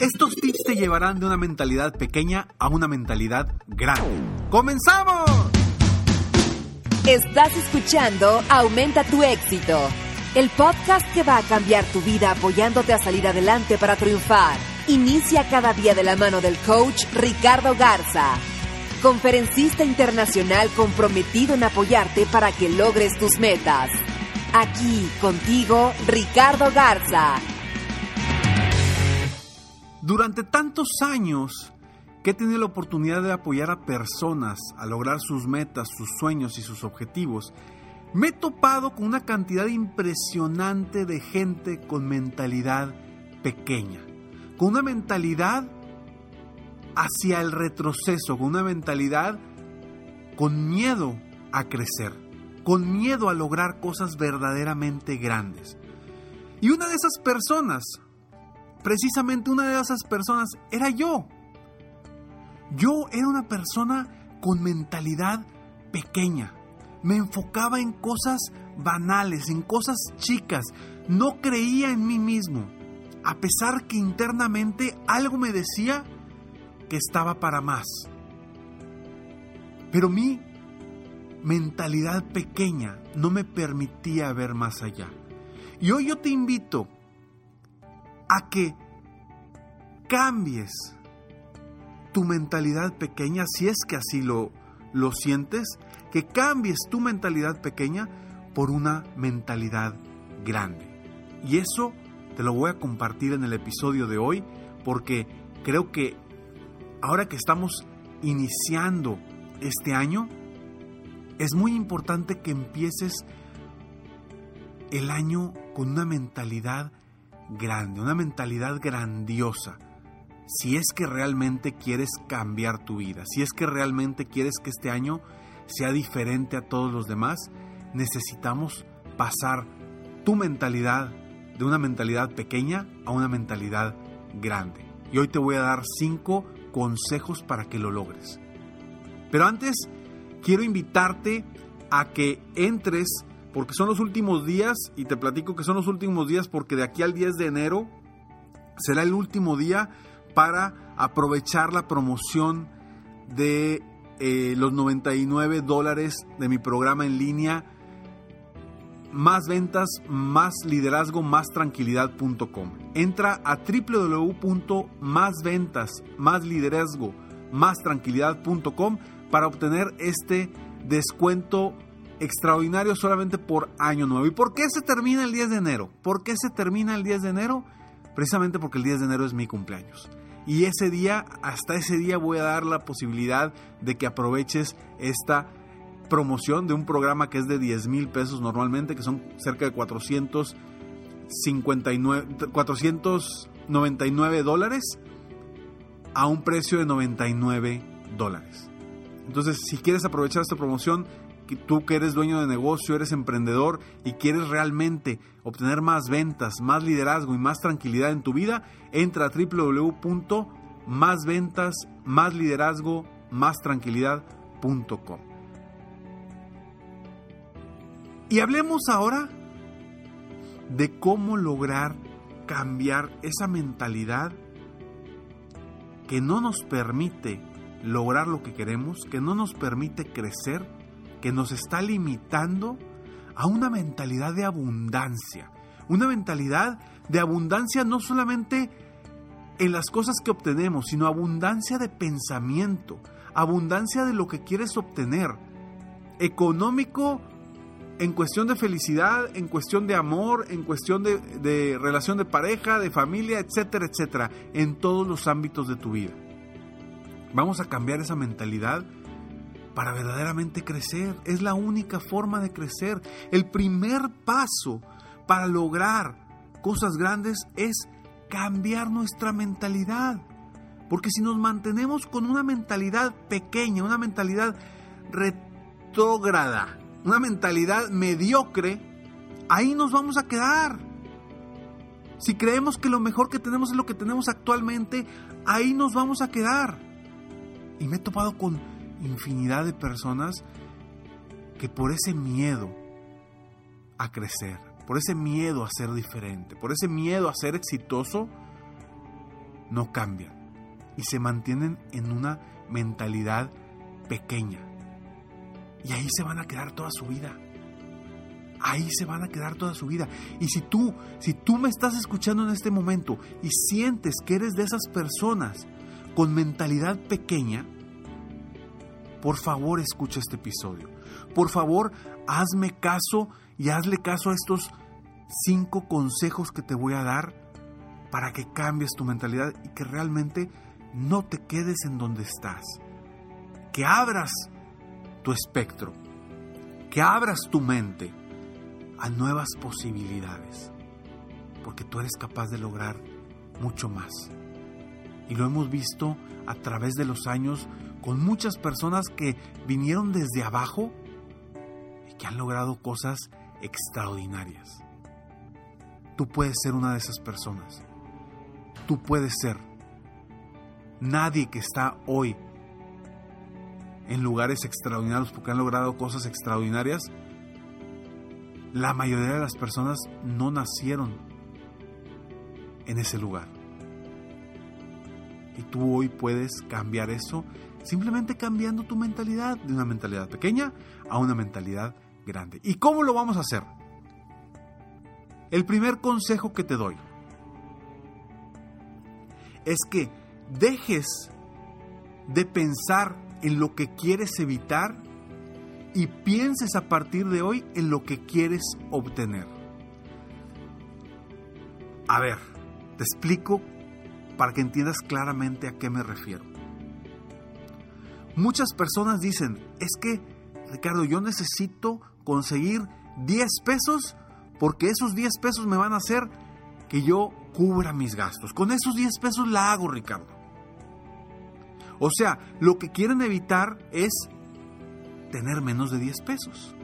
Estos tips te llevarán de una mentalidad pequeña a una mentalidad grande. ¡Comenzamos! Estás escuchando Aumenta tu éxito, el podcast que va a cambiar tu vida apoyándote a salir adelante para triunfar. Inicia cada día de la mano del coach Ricardo Garza, conferencista internacional comprometido en apoyarte para que logres tus metas. Aquí contigo, Ricardo Garza. Durante tantos años que he tenido la oportunidad de apoyar a personas a lograr sus metas, sus sueños y sus objetivos, me he topado con una cantidad impresionante de gente con mentalidad pequeña, con una mentalidad hacia el retroceso, con una mentalidad con miedo a crecer, con miedo a lograr cosas verdaderamente grandes. Y una de esas personas, precisamente una de esas personas era yo. Yo era una persona con mentalidad pequeña. Me enfocaba en cosas banales, en cosas chicas. No creía en mí mismo. A pesar que internamente algo me decía que estaba para más. Pero mi mentalidad pequeña no me permitía ver más allá. Y hoy yo te invito a que cambies tu mentalidad pequeña, si es que así lo, lo sientes, que cambies tu mentalidad pequeña por una mentalidad grande. Y eso te lo voy a compartir en el episodio de hoy porque creo que ahora que estamos iniciando este año, es muy importante que empieces el año con una mentalidad grande, una mentalidad grandiosa. Si es que realmente quieres cambiar tu vida, si es que realmente quieres que este año sea diferente a todos los demás, necesitamos pasar tu mentalidad de una mentalidad pequeña a una mentalidad grande. Y hoy te voy a dar cinco consejos para que lo logres. Pero antes, quiero invitarte a que entres porque son los últimos días, y te platico que son los últimos días porque de aquí al 10 de enero será el último día para aprovechar la promoción de eh, los 99 dólares de mi programa en línea. Más ventas, más liderazgo, más tranquilidad.com. Entra a www.másventas, más liderazgo, más tranquilidad.com para obtener este descuento extraordinario solamente por año nuevo. ¿Y por qué se termina el 10 de enero? ¿Por qué se termina el 10 de enero? Precisamente porque el 10 de enero es mi cumpleaños. Y ese día, hasta ese día voy a dar la posibilidad de que aproveches esta promoción de un programa que es de 10 mil pesos normalmente, que son cerca de 459, 499 dólares a un precio de 99 dólares. Entonces, si quieres aprovechar esta promoción, tú que eres dueño de negocio, eres emprendedor y quieres realmente obtener más ventas, más liderazgo y más tranquilidad en tu vida, entra a www.másventas, más liderazgo, más tranquilidad.com. Y hablemos ahora de cómo lograr cambiar esa mentalidad que no nos permite lograr lo que queremos, que no nos permite crecer que nos está limitando a una mentalidad de abundancia. Una mentalidad de abundancia no solamente en las cosas que obtenemos, sino abundancia de pensamiento, abundancia de lo que quieres obtener, económico, en cuestión de felicidad, en cuestión de amor, en cuestión de, relación de pareja, de familia, etcétera, etcétera, en todos los ámbitos de tu vida. Vamos a cambiar esa mentalidad para verdaderamente crecer. Es la única forma de crecer. El primer paso para lograr cosas grandes es cambiar nuestra mentalidad. Porque si nos mantenemos con una mentalidad pequeña, una mentalidad retrógrada, una mentalidad mediocre, ahí nos vamos a quedar. Si creemos que lo mejor que tenemos es lo que tenemos actualmente, ahí nos vamos a quedar. Y me he topado con infinidad de personas que por ese miedo a crecer, por ese miedo a ser diferente, por ese miedo a ser exitoso, no cambian y se mantienen en una mentalidad pequeña. Y ahí se van a quedar toda su vida. Ahí se van a quedar toda su vida. Y si tú, si tú me estás escuchando en este momento y sientes que eres de esas personas con mentalidad pequeña, por favor escucha este episodio. Por favor, hazme caso y hazle caso a estos cinco consejos que te voy a dar para que cambies tu mentalidad y que realmente no te quedes en donde estás. Que abras tu espectro, que abras tu mente a nuevas posibilidades, porque tú eres capaz de lograr mucho más. Y lo hemos visto a través de los años con muchas personas que vinieron desde abajo y que han logrado cosas extraordinarias. Tú puedes ser una de esas personas. Tú puedes ser. Nadie que está hoy en lugares extraordinarios porque han logrado cosas extraordinarias, la mayoría de las personas no nacieron en ese lugar. Y tú hoy puedes cambiar eso simplemente cambiando tu mentalidad de una mentalidad pequeña a una mentalidad grande. ¿Y cómo lo vamos a hacer? El primer consejo que te doy es que dejes de pensar en lo que quieres evitar y pienses a partir de hoy en lo que quieres obtener. A ver, te explico para que entiendas claramente a qué me refiero. Muchas personas dicen, es que, Ricardo, yo necesito conseguir 10 pesos porque esos 10 pesos me van a hacer que yo cubra mis gastos. Con esos 10 pesos la hago, Ricardo. O sea, lo que quieren evitar es tener menos de 10 pesos.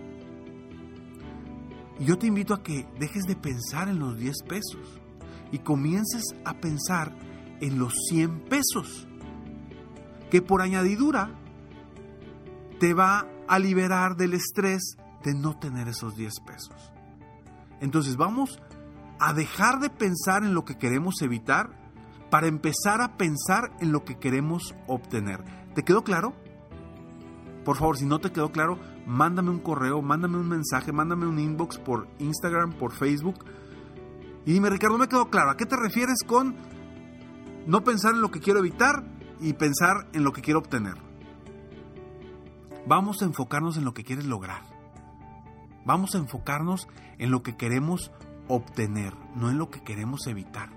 Y yo te invito a que dejes de pensar en los 10 pesos y comiences a pensar en los 100 pesos, que por añadidura te va a liberar del estrés de no tener esos 10 pesos. Entonces vamos a dejar de pensar en lo que queremos evitar para empezar a pensar en lo que queremos obtener. ¿Te quedó claro? Por favor, si no te quedó claro, mándame un correo, mándame un mensaje, mándame un inbox por Instagram, por Facebook. Y dime, Ricardo, me quedó claro. ¿A qué te refieres con no pensar en lo que quiero evitar y pensar en lo que quiero obtener? Vamos a enfocarnos en lo que quieres lograr. Vamos a enfocarnos en lo que queremos obtener, no en lo que queremos evitar.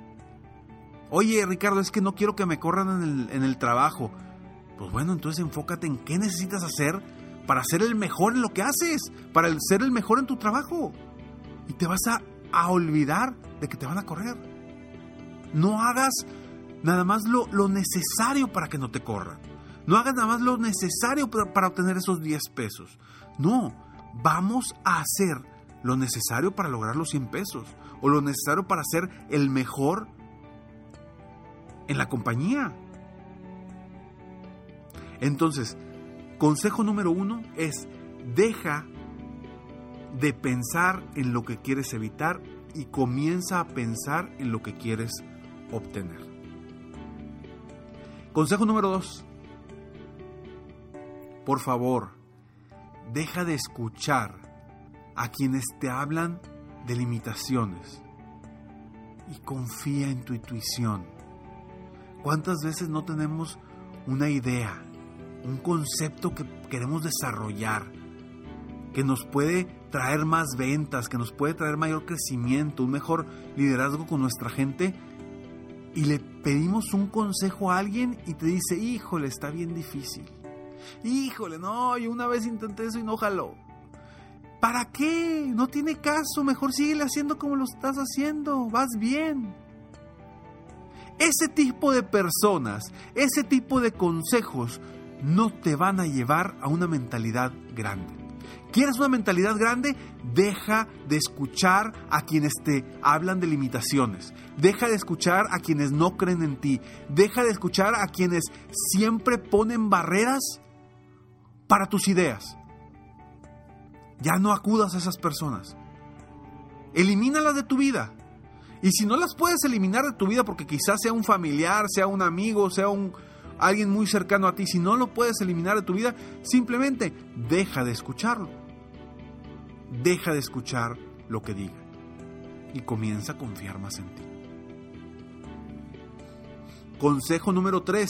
Oye, Ricardo, es que no quiero que me corran en el, trabajo. Pues bueno, entonces enfócate en qué necesitas hacer para ser el mejor en lo que haces, para ser el mejor en tu trabajo. Y te vas a, a olvidar de que te van a correr. No hagas nada más lo, lo, necesario para que no te corran. No hagas nada más lo necesario para, para obtener esos 10 pesos. No, vamos a hacer lo necesario para lograr los 100 pesos o lo necesario para ser el mejor en la compañía. Entonces, consejo número uno es deja de pensar en lo que quieres evitar y comienza a pensar en lo que quieres obtener. Consejo número dos. Por favor, deja de escuchar a quienes te hablan de limitaciones y confía en tu intuición. ¿Cuántas veces no tenemos una idea, un concepto que queremos desarrollar, que nos puede traer más ventas, que nos puede traer mayor crecimiento, un mejor liderazgo con nuestra gente? Y le pedimos un consejo a alguien y te dice, híjole, está bien difícil. Híjole, no, yo una vez intenté eso y no jaló. ¿Para qué? No tiene caso, mejor sigue haciendo como lo estás haciendo, vas bien. Ese tipo de personas, ese tipo de consejos no te van a llevar a una mentalidad grande. ¿Quieres una mentalidad grande? Deja de escuchar a quienes te hablan de limitaciones. Deja de escuchar a quienes no creen en ti. Deja de escuchar a quienes siempre ponen barreras para tus ideas. Ya no acudas a esas personas. Elimínalas de tu vida. Y si no las puedes eliminar de tu vida porque quizás sea un familiar, sea un amigo, sea un alguien muy cercano a ti, si no lo puedes eliminar de tu vida, simplemente deja de escucharlo. Deja de escuchar lo que diga y comienza a confiar más en ti. Consejo número 3.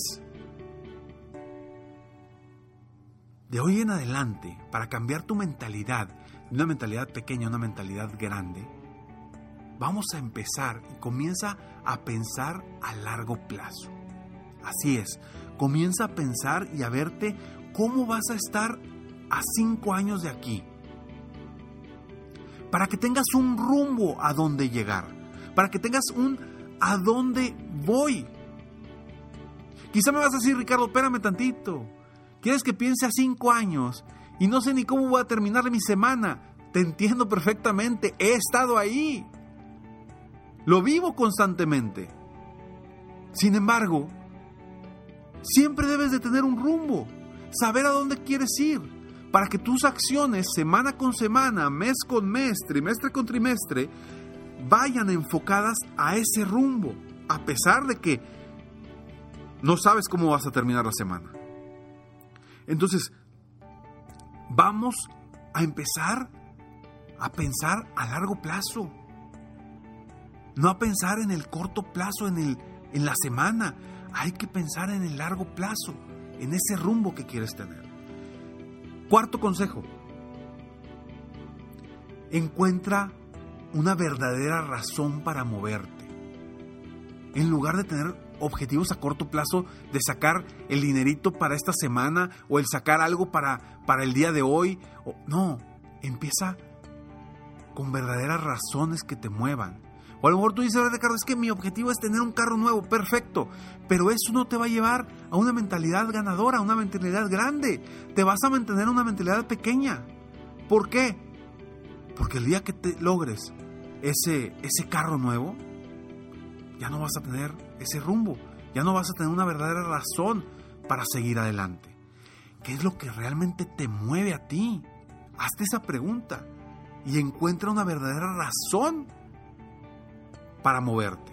De hoy en adelante, para cambiar tu mentalidad, de una mentalidad pequeña a una mentalidad grande, vamos a empezar y comienza a pensar a largo plazo. Así es, comienza a pensar y a verte cómo vas a estar a cinco años de aquí. Para que tengas un rumbo a dónde llegar. Para que tengas un a dónde voy. Quizá me vas a decir, Ricardo, espérame tantito. ¿Quieres que piense a cinco años? Y no sé ni cómo voy a terminar mi semana. Te entiendo perfectamente. He estado ahí. Lo vivo constantemente. Sin embargo, siempre debes de tener un rumbo, saber a dónde quieres ir, para que tus acciones semana con semana, mes con mes, trimestre con trimestre, vayan enfocadas a ese rumbo, a pesar de que no sabes cómo vas a terminar la semana. Entonces, vamos a empezar a pensar a largo plazo. No a pensar en el corto plazo, en, el, en la semana. Hay que pensar en el largo plazo, en ese rumbo que quieres tener. Cuarto consejo. Encuentra una verdadera razón para moverte. En lugar de tener objetivos a corto plazo de sacar el dinerito para esta semana o el sacar algo para, para el día de hoy. O, no, empieza con verdaderas razones que te muevan. O a lo mejor tú dices, Ricardo, es que mi objetivo es tener un carro nuevo, perfecto, pero eso no te va a llevar a una mentalidad ganadora, a una mentalidad grande. Te vas a mantener una mentalidad pequeña. ¿Por qué? Porque el día que logres ese, ese carro nuevo, ya no vas a tener ese rumbo, ya no vas a tener una verdadera razón para seguir adelante. ¿Qué es lo que realmente te mueve a ti? Hazte esa pregunta y encuentra una verdadera razón para moverte.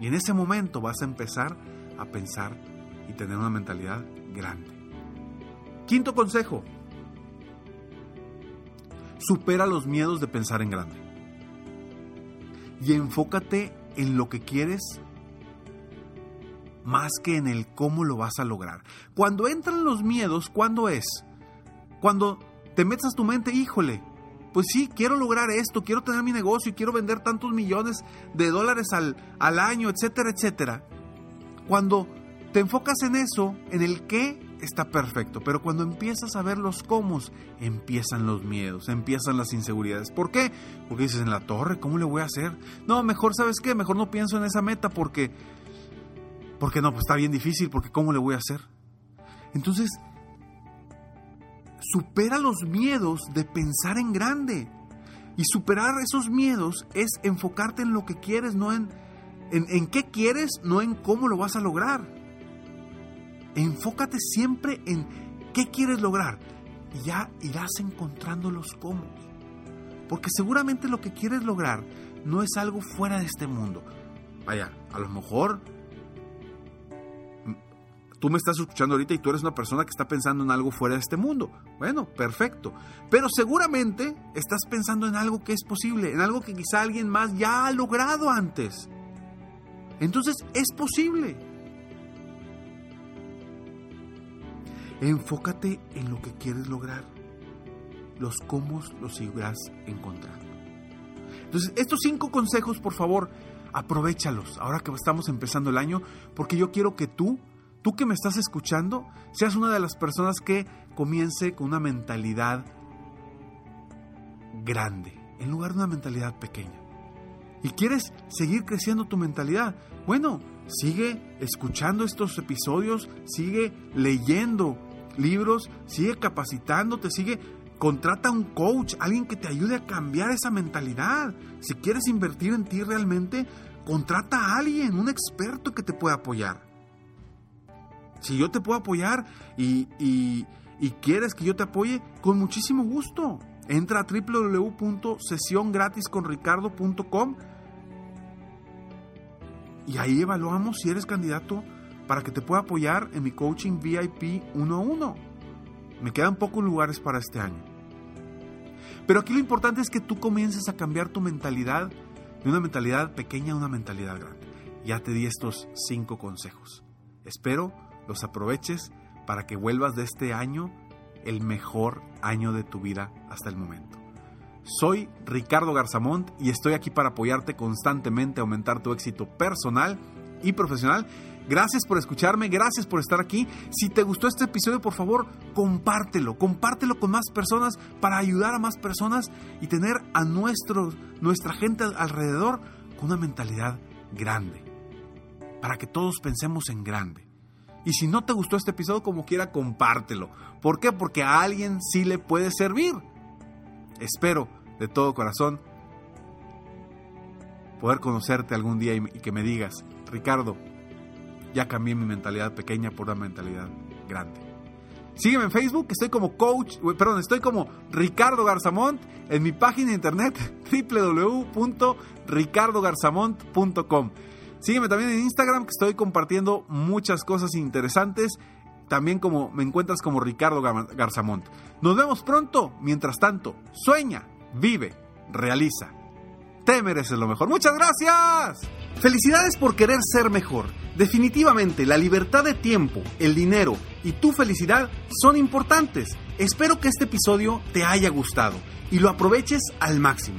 Y en ese momento vas a empezar a pensar y tener una mentalidad grande. Quinto consejo. Supera los miedos de pensar en grande y enfócate en lo que quieres más que en el cómo lo vas a lograr. Cuando entran los miedos, ¿cuándo es? Cuando te metes a tu mente, híjole, pues sí, quiero lograr esto, quiero tener mi negocio y quiero vender tantos millones de dólares al, al año, etcétera, etcétera. Cuando te enfocas en eso, en el qué, está perfecto, pero cuando empiezas a ver los cómo, empiezan los miedos, empiezan las inseguridades. ¿Por qué? Porque dices, en la torre, ¿cómo le voy a hacer? No, mejor, ¿sabes qué? Mejor no pienso en esa meta porque, porque no, pues está bien difícil, porque ¿cómo le voy a hacer? Entonces, supera los miedos de pensar en grande. Y superar esos miedos es enfocarte en lo que quieres, no en, en, en qué quieres, no en cómo lo vas a lograr. Enfócate siempre en qué quieres lograr y ya irás encontrando los cómo. Porque seguramente lo que quieres lograr no es algo fuera de este mundo. Vaya, a lo mejor tú me estás escuchando ahorita y tú eres una persona que está pensando en algo fuera de este mundo. Bueno, perfecto. Pero seguramente estás pensando en algo que es posible, en algo que quizá alguien más ya ha logrado antes. Entonces es posible. Enfócate en lo que quieres lograr. Los cómo los irás encontrando. Entonces, estos cinco consejos, por favor, aprovechalos ahora que estamos empezando el año, porque yo quiero que tú, tú que me estás escuchando, seas una de las personas que comience con una mentalidad grande, en lugar de una mentalidad pequeña. ¿Y quieres seguir creciendo tu mentalidad? Bueno, sigue escuchando estos episodios, sigue leyendo libros, sigue capacitándote, sigue contrata un coach, alguien que te ayude a cambiar esa mentalidad. Si quieres invertir en ti realmente, contrata a alguien, un experto que te pueda apoyar. Si yo te puedo apoyar y, y quieres que yo te apoye, con muchísimo gusto. Entra a www.sesiongratisconricardo.com y ahí evaluamos si eres candidato para que te pueda apoyar en mi coaching VIP 1 a 1. Me quedan pocos lugares para este año. Pero aquí lo importante es que tú comiences a cambiar tu mentalidad de una mentalidad pequeña a una mentalidad grande. Ya te di estos cinco consejos. Espero los aproveches para que vuelvas de este año el mejor año de tu vida hasta el momento. Soy Ricardo Garzamont y estoy aquí para apoyarte constantemente a aumentar tu éxito personal y profesional Gracias por escucharme, gracias por estar aquí. Si te gustó este episodio, por favor, compártelo, compártelo con más personas para ayudar a más personas y tener a nuestro, nuestra gente alrededor con una mentalidad grande. Para que todos pensemos en grande. Y si no te gustó este episodio, como quiera, compártelo. ¿Por qué? Porque a alguien sí le puede servir. Espero de todo corazón poder conocerte algún día y que me digas, Ricardo, ya cambié mi mentalidad pequeña por una mentalidad grande. Sígueme en Facebook, estoy como coach, perdón, estoy como Ricardo Garzamont en mi página de internet www.ricardogarzamont.com. Sígueme también en Instagram que estoy compartiendo muchas cosas interesantes, también como me encuentras como Ricardo Garzamont. Nos vemos pronto, mientras tanto, sueña, vive, realiza. Te mereces lo mejor. Muchas gracias. Felicidades por querer ser mejor. Definitivamente, la libertad de tiempo, el dinero y tu felicidad son importantes. Espero que este episodio te haya gustado y lo aproveches al máximo.